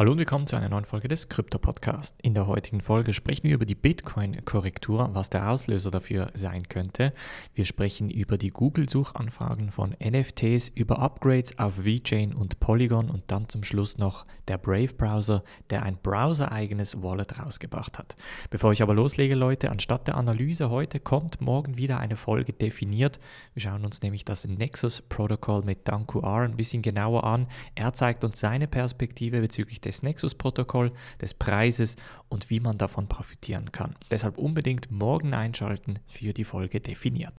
Hallo und willkommen zu einer neuen Folge des Krypto Podcast. In der heutigen Folge sprechen wir über die Bitcoin-Korrektur, was der Auslöser dafür sein könnte. Wir sprechen über die Google-Suchanfragen von NFTs, über Upgrades auf VeChain und Polygon und dann zum Schluss noch der Brave-Browser, der ein browser-eigenes Wallet rausgebracht hat. Bevor ich aber loslege, Leute, anstatt der Analyse heute kommt morgen wieder eine Folge definiert. Wir schauen uns nämlich das Nexus-Protokoll mit Danku R ein bisschen genauer an. Er zeigt uns seine Perspektive bezüglich der des Nexus-Protokoll, des Preises und wie man davon profitieren kann. Deshalb unbedingt morgen einschalten für die Folge definiert.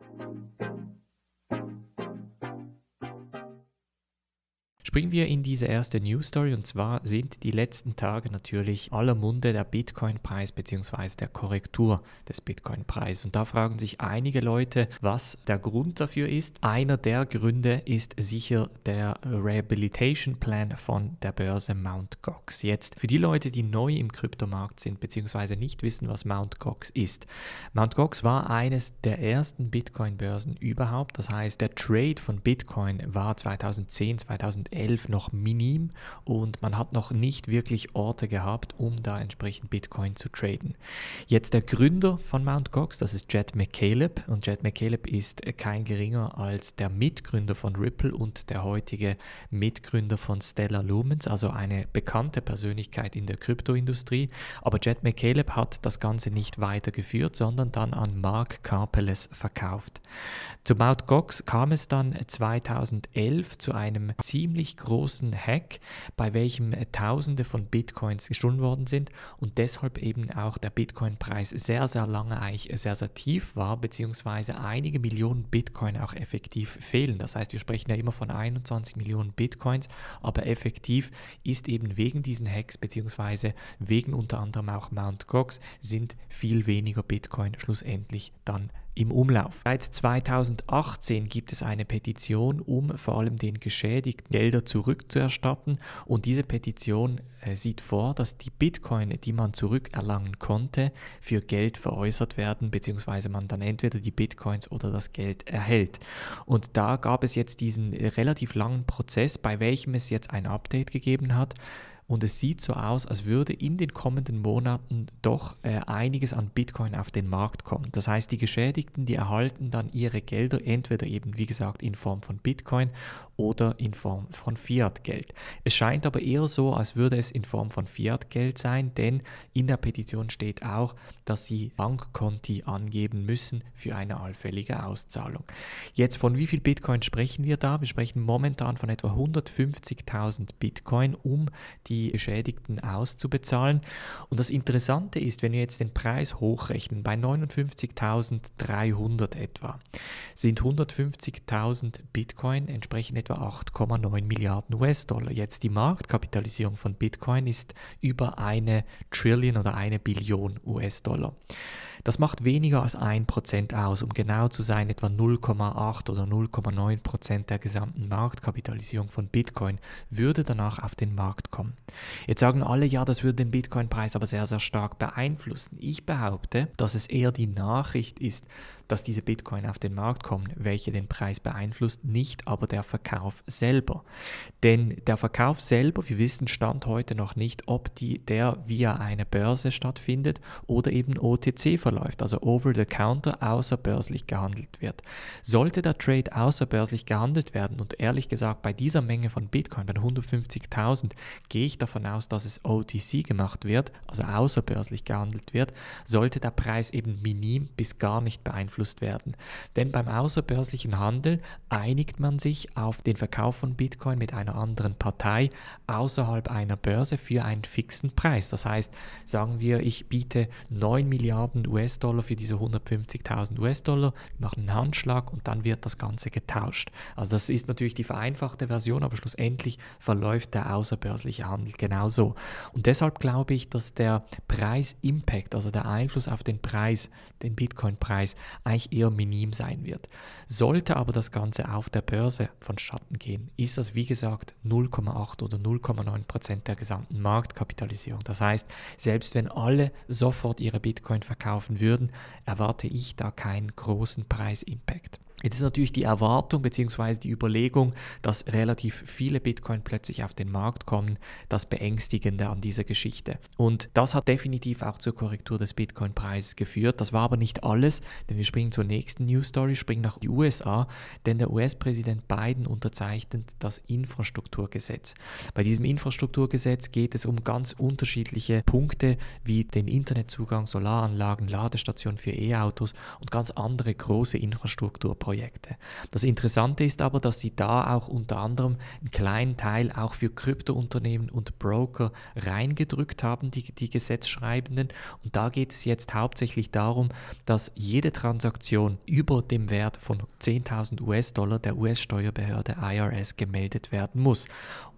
Springen wir in diese erste News Story und zwar sind die letzten Tage natürlich aller Munde der Bitcoin-Preis bzw. der Korrektur des Bitcoin-Preises. Und da fragen sich einige Leute, was der Grund dafür ist. Einer der Gründe ist sicher der Rehabilitation Plan von der Börse Mt. Gox. Jetzt für die Leute, die neu im Kryptomarkt sind bzw. nicht wissen, was Mt. Gox ist. Mt. Gox war eines der ersten Bitcoin-Börsen überhaupt. Das heißt, der Trade von Bitcoin war 2010, 2011 2011 noch minim und man hat noch nicht wirklich Orte gehabt, um da entsprechend Bitcoin zu traden. Jetzt der Gründer von Mt. Gox, das ist Jet McCaleb und Jet McCaleb ist kein geringer als der Mitgründer von Ripple und der heutige Mitgründer von Stellar Lumens, also eine bekannte Persönlichkeit in der Kryptoindustrie. Aber Jet McCaleb hat das Ganze nicht weitergeführt, sondern dann an Mark Karpeles verkauft. Zu Mt. Gox kam es dann 2011 zu einem ziemlich ziemlich großen Hack, bei welchem äh, Tausende von Bitcoins gestohlen worden sind und deshalb eben auch der Bitcoin-Preis sehr, sehr lange eigentlich sehr, sehr tief war, beziehungsweise einige Millionen Bitcoin auch effektiv fehlen. Das heißt, wir sprechen ja immer von 21 Millionen Bitcoins, aber effektiv ist eben wegen diesen Hacks, beziehungsweise wegen unter anderem auch Mt. Gox, sind viel weniger Bitcoin schlussendlich dann im Umlauf. Seit 2018 gibt es eine Petition, um vor allem den Geschädigten Gelder zurückzuerstatten und diese Petition äh, sieht vor, dass die Bitcoin, die man zurückerlangen konnte, für Geld veräußert werden, beziehungsweise man dann entweder die Bitcoins oder das Geld erhält. Und da gab es jetzt diesen relativ langen Prozess, bei welchem es jetzt ein Update gegeben hat und es sieht so aus, als würde in den kommenden Monaten doch äh, einiges an Bitcoin auf den Markt kommen. Das heißt, die Geschädigten, die erhalten dann ihre Gelder entweder eben, wie gesagt, in Form von Bitcoin oder in Form von Fiat-Geld. Es scheint aber eher so, als würde es in Form von Fiat-Geld sein, denn in der Petition steht auch, dass sie Bankkonti angeben müssen für eine allfällige Auszahlung. Jetzt von wie viel Bitcoin sprechen wir da? Wir sprechen momentan von etwa 150.000 Bitcoin, um die die Geschädigten auszubezahlen. Und das Interessante ist, wenn wir jetzt den Preis hochrechnen, bei 59.300 etwa, sind 150.000 Bitcoin entsprechen etwa 8,9 Milliarden US-Dollar. Jetzt die Marktkapitalisierung von Bitcoin ist über eine Trillion oder eine Billion US-Dollar. Das macht weniger als 1% aus, um genau zu sein, etwa 0,8 oder 0,9% der gesamten Marktkapitalisierung von Bitcoin würde danach auf den Markt kommen. Jetzt sagen alle, ja, das würde den Bitcoin-Preis aber sehr, sehr stark beeinflussen. Ich behaupte, dass es eher die Nachricht ist, dass diese Bitcoin auf den Markt kommen, welche den Preis beeinflusst, nicht aber der Verkauf selber. Denn der Verkauf selber, wir wissen Stand heute noch nicht, ob die, der via eine Börse stattfindet oder eben OTC verläuft, also over the counter außerbörslich gehandelt wird. Sollte der Trade außerbörslich gehandelt werden und ehrlich gesagt bei dieser Menge von Bitcoin, bei 150.000, gehe ich davon aus, dass es OTC gemacht wird, also außerbörslich gehandelt wird, sollte der Preis eben minim bis gar nicht beeinflusst werden. Denn beim außerbörslichen Handel einigt man sich auf den Verkauf von Bitcoin mit einer anderen Partei außerhalb einer Börse für einen fixen Preis. Das heißt, sagen wir, ich biete 9 Milliarden US-Dollar für diese 150.000 US-Dollar, mache einen Handschlag und dann wird das Ganze getauscht. Also das ist natürlich die vereinfachte Version, aber schlussendlich verläuft der außerbörsliche Handel genauso. Und deshalb glaube ich, dass der Preis-Impact, also der Einfluss auf den Preis, den Bitcoin-Preis, eigentlich eher minim sein wird. Sollte aber das Ganze auf der Börse vonstatten gehen, ist das wie gesagt 0,8 oder 0,9 Prozent der gesamten Marktkapitalisierung. Das heißt, selbst wenn alle sofort ihre Bitcoin verkaufen würden, erwarte ich da keinen großen Preisimpact. Jetzt ist natürlich die Erwartung bzw. die Überlegung, dass relativ viele Bitcoin plötzlich auf den Markt kommen, das Beängstigende an dieser Geschichte. Und das hat definitiv auch zur Korrektur des Bitcoin-Preises geführt. Das war aber nicht alles, denn wir springen zur nächsten News Story, springen nach die USA, denn der US-Präsident Biden unterzeichnet das Infrastrukturgesetz. Bei diesem Infrastrukturgesetz geht es um ganz unterschiedliche Punkte wie den Internetzugang, Solaranlagen, Ladestationen für E-Autos und ganz andere große Infrastrukturprojekte. Projekte. Das Interessante ist aber, dass sie da auch unter anderem einen kleinen Teil auch für Kryptounternehmen und Broker reingedrückt haben, die, die Gesetzschreibenden. Und da geht es jetzt hauptsächlich darum, dass jede Transaktion über dem Wert von 10.000 US-Dollar der US-Steuerbehörde IRS gemeldet werden muss.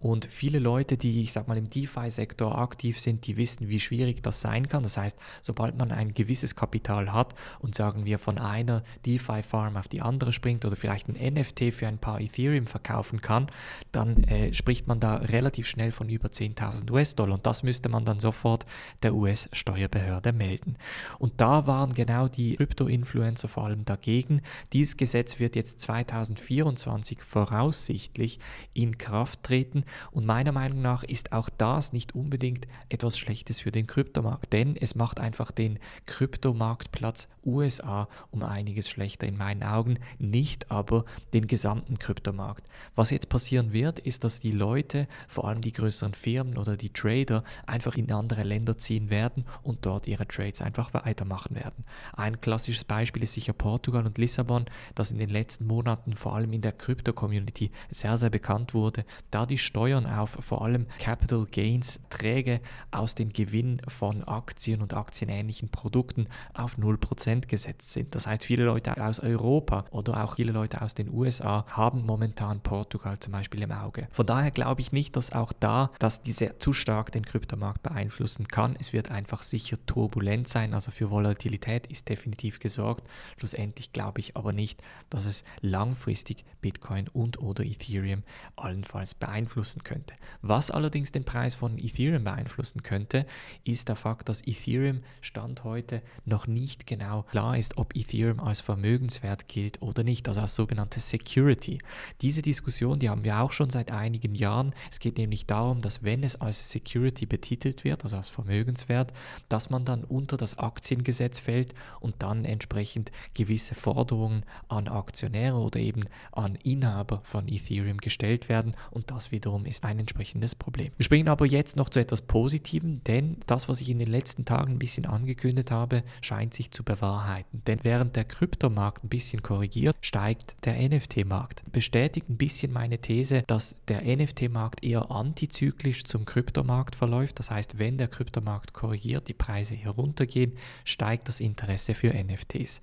Und viele Leute, die, ich sag mal, im DeFi-Sektor aktiv sind, die wissen, wie schwierig das sein kann. Das heißt, sobald man ein gewisses Kapital hat und sagen wir von einer DeFi-Farm auf die andere springt oder vielleicht ein NFT für ein paar Ethereum verkaufen kann, dann äh, spricht man da relativ schnell von über 10.000 US-Dollar. Und das müsste man dann sofort der US-Steuerbehörde melden. Und da waren genau die Krypto-Influencer vor allem dagegen. Dieses Gesetz wird jetzt 2024 voraussichtlich in Kraft treten. Und meiner Meinung nach ist auch das nicht unbedingt etwas Schlechtes für den Kryptomarkt, denn es macht einfach den Kryptomarktplatz USA um einiges schlechter in meinen Augen, nicht aber den gesamten Kryptomarkt. Was jetzt passieren wird, ist, dass die Leute, vor allem die größeren Firmen oder die Trader, einfach in andere Länder ziehen werden und dort ihre Trades einfach weitermachen werden. Ein klassisches Beispiel ist sicher Portugal und Lissabon, das in den letzten Monaten vor allem in der Krypto-Community sehr, sehr bekannt wurde, da die Steuern auf vor allem Capital Gains Träge aus den Gewinn von Aktien und aktienähnlichen Produkten auf 0% gesetzt sind. Das heißt, viele Leute aus Europa oder auch viele Leute aus den USA haben momentan Portugal zum Beispiel im Auge. Von daher glaube ich nicht, dass auch da, dass diese zu stark den Kryptomarkt beeinflussen kann. Es wird einfach sicher turbulent sein, also für Volatilität ist definitiv gesorgt. Schlussendlich glaube ich aber nicht, dass es langfristig Bitcoin und oder Ethereum allenfalls beeinflussen könnte. Was allerdings den Preis von Ethereum beeinflussen könnte, ist der Fakt, dass Ethereum Stand heute noch nicht genau klar ist, ob Ethereum als Vermögenswert gilt oder nicht, also als sogenannte Security. Diese Diskussion, die haben wir auch schon seit einigen Jahren. Es geht nämlich darum, dass wenn es als Security betitelt wird, also als Vermögenswert, dass man dann unter das Aktiengesetz fällt und dann entsprechend gewisse Forderungen an Aktionäre oder eben an Inhaber von Ethereum gestellt werden und das wiederum ist ein entsprechendes Problem. Wir springen aber jetzt noch zu etwas Positivem, denn das, was ich in den letzten Tagen ein bisschen angekündigt habe, scheint sich zu bewahrheiten. Denn während der Kryptomarkt ein bisschen korrigiert, steigt der NFT-Markt. Bestätigt ein bisschen meine These, dass der NFT-Markt eher antizyklisch zum Kryptomarkt verläuft. Das heißt, wenn der Kryptomarkt korrigiert, die Preise heruntergehen, steigt das Interesse für NFTs.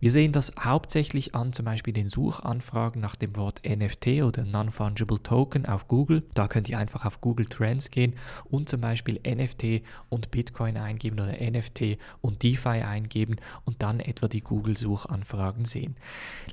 Wir sehen das hauptsächlich an zum Beispiel den Suchanfragen nach dem Wort NFT oder Non-Fungible Token auf Google. Da könnt ihr einfach auf Google Trends gehen und zum Beispiel NFT und Bitcoin eingeben oder NFT und DeFi eingeben und dann etwa die Google-Suchanfragen sehen.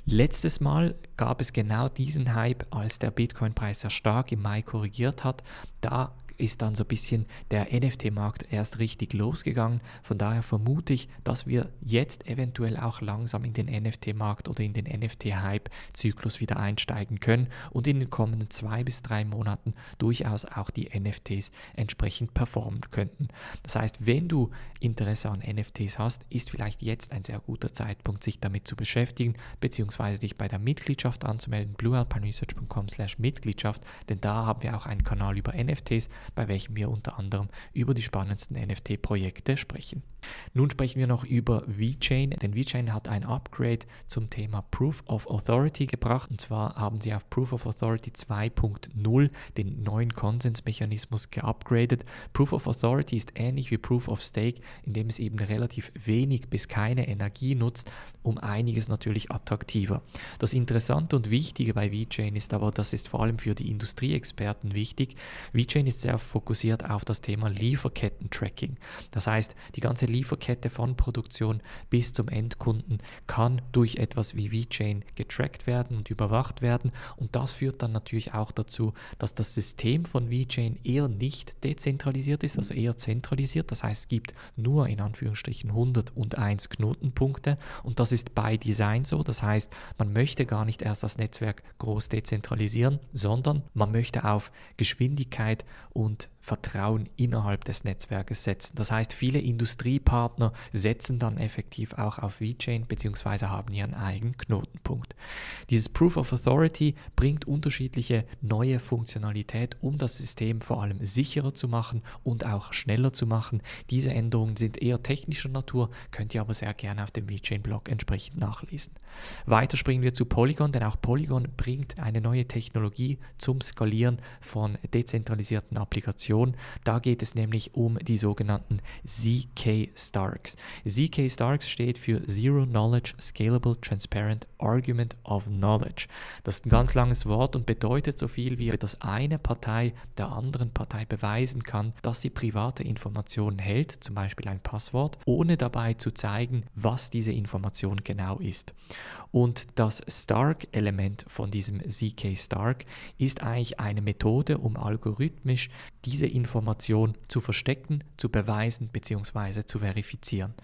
Letztes Mal gab es genau diesen Hype, als der Bitcoin-Preis sehr stark im Mai korrigiert hat. Da ist dann so ein bisschen der NFT-Markt erst richtig losgegangen. Von daher vermute ich, dass wir jetzt eventuell auch langsam in den NFT-Markt oder in den NFT-Hype-Zyklus wieder einsteigen können und in den kommenden zwei bis drei Monaten durchaus auch die NFTs entsprechend performen könnten. Das heißt, wenn du Interesse an NFTs hast, ist vielleicht jetzt ein sehr guter Zeitpunkt, sich damit zu beschäftigen, beziehungsweise dich bei der Mitgliedschaft anzumelden, bluealpineresearch.com slash Mitgliedschaft, denn da haben wir auch einen Kanal über NFTs, bei welchem wir unter anderem über die spannendsten NFT-Projekte sprechen. Nun sprechen wir noch über VeChain, denn VeChain hat ein Upgrade zum Thema Proof of Authority gebracht. Und zwar haben sie auf Proof of Authority 2.0 den neuen Konsensmechanismus geupgradet. Proof of Authority ist ähnlich wie Proof of Stake, indem es eben relativ wenig bis keine Energie nutzt, um einiges natürlich attraktiver. Das Interessante und Wichtige bei VeChain ist aber, das ist vor allem für die Industrieexperten wichtig. VeChain ist sehr fokussiert auf das Thema Lieferketten-Tracking. Das heißt, die ganze Lieferkette von Produktion bis zum Endkunden kann durch etwas wie VeChain getrackt werden und überwacht werden. Und das führt dann natürlich auch dazu, dass das System von VeChain eher nicht dezentralisiert ist, also eher zentralisiert. Das heißt, es gibt nur in Anführungsstrichen 101 Knotenpunkte und das ist by Design so. Das Das heißt, man möchte gar nicht erst das Netzwerk groß dezentralisieren, sondern man möchte auf Geschwindigkeit und Vertrauen innerhalb des Netzwerkes setzen. Das heißt, viele Industriepartner setzen dann effektiv auch auf VeChain bzw. haben ihren eigenen Knotenpunkt. Dieses Proof of Authority bringt unterschiedliche neue Funktionalität, um das System vor allem sicherer zu machen und auch schneller zu machen. Diese Änderungen sind eher technischer Natur, könnt ihr aber sehr gerne auf dem VeChain-Blog entsprechend nachlesen. Weiter springen wir zu Polygon, denn auch Polygon bringt eine neue Technologie zum Skalieren von dezentralisierten Applikationen Information. Da geht es nämlich um die sogenannten ZK Starks. ZK Starks steht für Zero Knowledge Scalable Transparent Argument of Knowledge. Das ist ein ganz langes Wort und bedeutet so viel wie, dass eine Partei der anderen Partei beweisen kann, dass sie private Informationen hält, zum Beispiel ein Passwort, ohne dabei zu zeigen, was diese Information genau ist. Und das Stark-Element von diesem ZK Stark ist eigentlich eine Methode, um algorithmisch diese Information zu verstecken, zu beweisen bzw. zu verifizieren.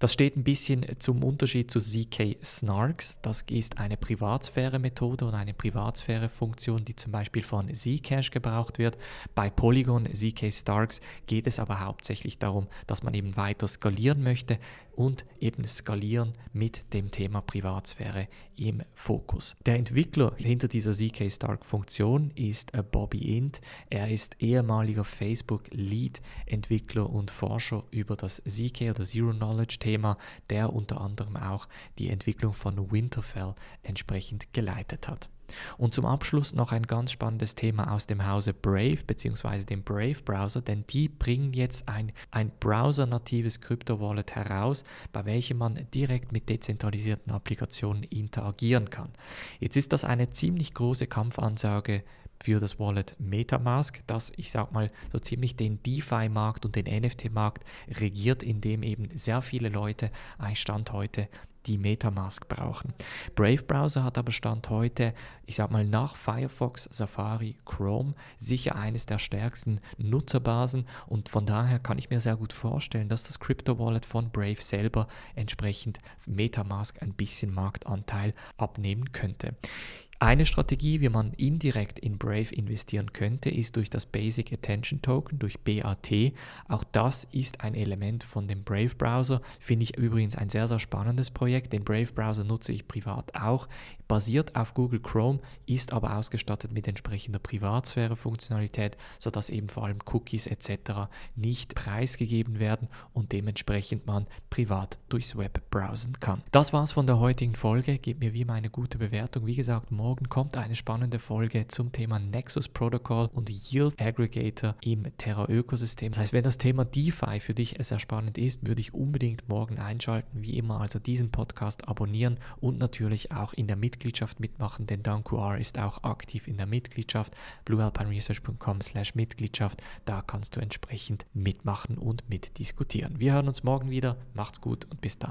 Das steht ein bisschen zum Unterschied zu ZK Snarks. Das ist eine Privatsphäre-Methode oder eine Privatsphäre-Funktion, die zum Beispiel von Zcash gebraucht wird. Bei Polygon ZK Starks geht es aber hauptsächlich darum, dass man eben weiter skalieren möchte und eben skalieren mit dem Thema Privatsphäre im Fokus. Der Entwickler hinter dieser ZK Stark Funktion ist äh, Bobby Int. Er ist ehemaliger Facebook Lead Entwickler und Forscher über das ZK oder Zero Knowledge Thema, der unter anderem auch die Entwicklung von Winterfell entsprechend geleitet hat. Und zum Abschluss noch ein ganz spannendes Thema aus dem Hause Brave bzw. dem Brave Browser, denn die bringen jetzt ein, ein Browser-natives Krypto-Wallet heraus, bei welchem man direkt mit dezentralisierten Applikationen interagieren kann. Jetzt ist das eine ziemlich große Kampfansage für das Wallet MetaMask, das ich sag mal so ziemlich den DeFi-Markt und den NFT-Markt regiert, indem eben sehr viele Leute eigentlich Stand heute die Metamask brauchen. Brave Browser hat aber Stand heute, ich sag mal nach Firefox, Safari, Chrome sicher eines der stärksten Nutzerbasen und von daher kann ich mir sehr gut vorstellen, dass das Crypto Wallet von Brave selber entsprechend Metamask ein bisschen Marktanteil abnehmen könnte. Eine Strategie, wie man indirekt in Brave investieren könnte, ist durch das Basic Attention Token, durch BAT. Auch das ist ein Element von dem Brave Browser. Finde ich übrigens ein sehr, sehr spannendes Projekt. Den Brave Browser nutze ich privat auch. Basiert auf Google Chrome, ist aber ausgestattet mit entsprechender Privatsphäre-Funktionalität, sodass eben vor allem Cookies etc. nicht preisgegeben werden und dementsprechend man privat durchs Web browsen kann. Das war's von der heutigen Folge. Gebt mir wie immer eine gute Bewertung. Wie gesagt, morgen morgen kommt eine spannende Folge zum Thema Nexus Protocol und Yield Aggregator im Terra-Ökosystem. Das heißt, wenn das Thema DeFi für dich sehr spannend ist, würde ich unbedingt morgen einschalten. Wie immer, also diesen Podcast abonnieren und natürlich auch in der Mitgliedschaft mitmachen, denn DanQR ist auch aktiv in der Mitgliedschaft. bluealpineresearch.com slash Mitgliedschaft. Da kannst du entsprechend mitmachen und mitdiskutieren. Wir hören uns morgen wieder. Macht's gut und bis dann.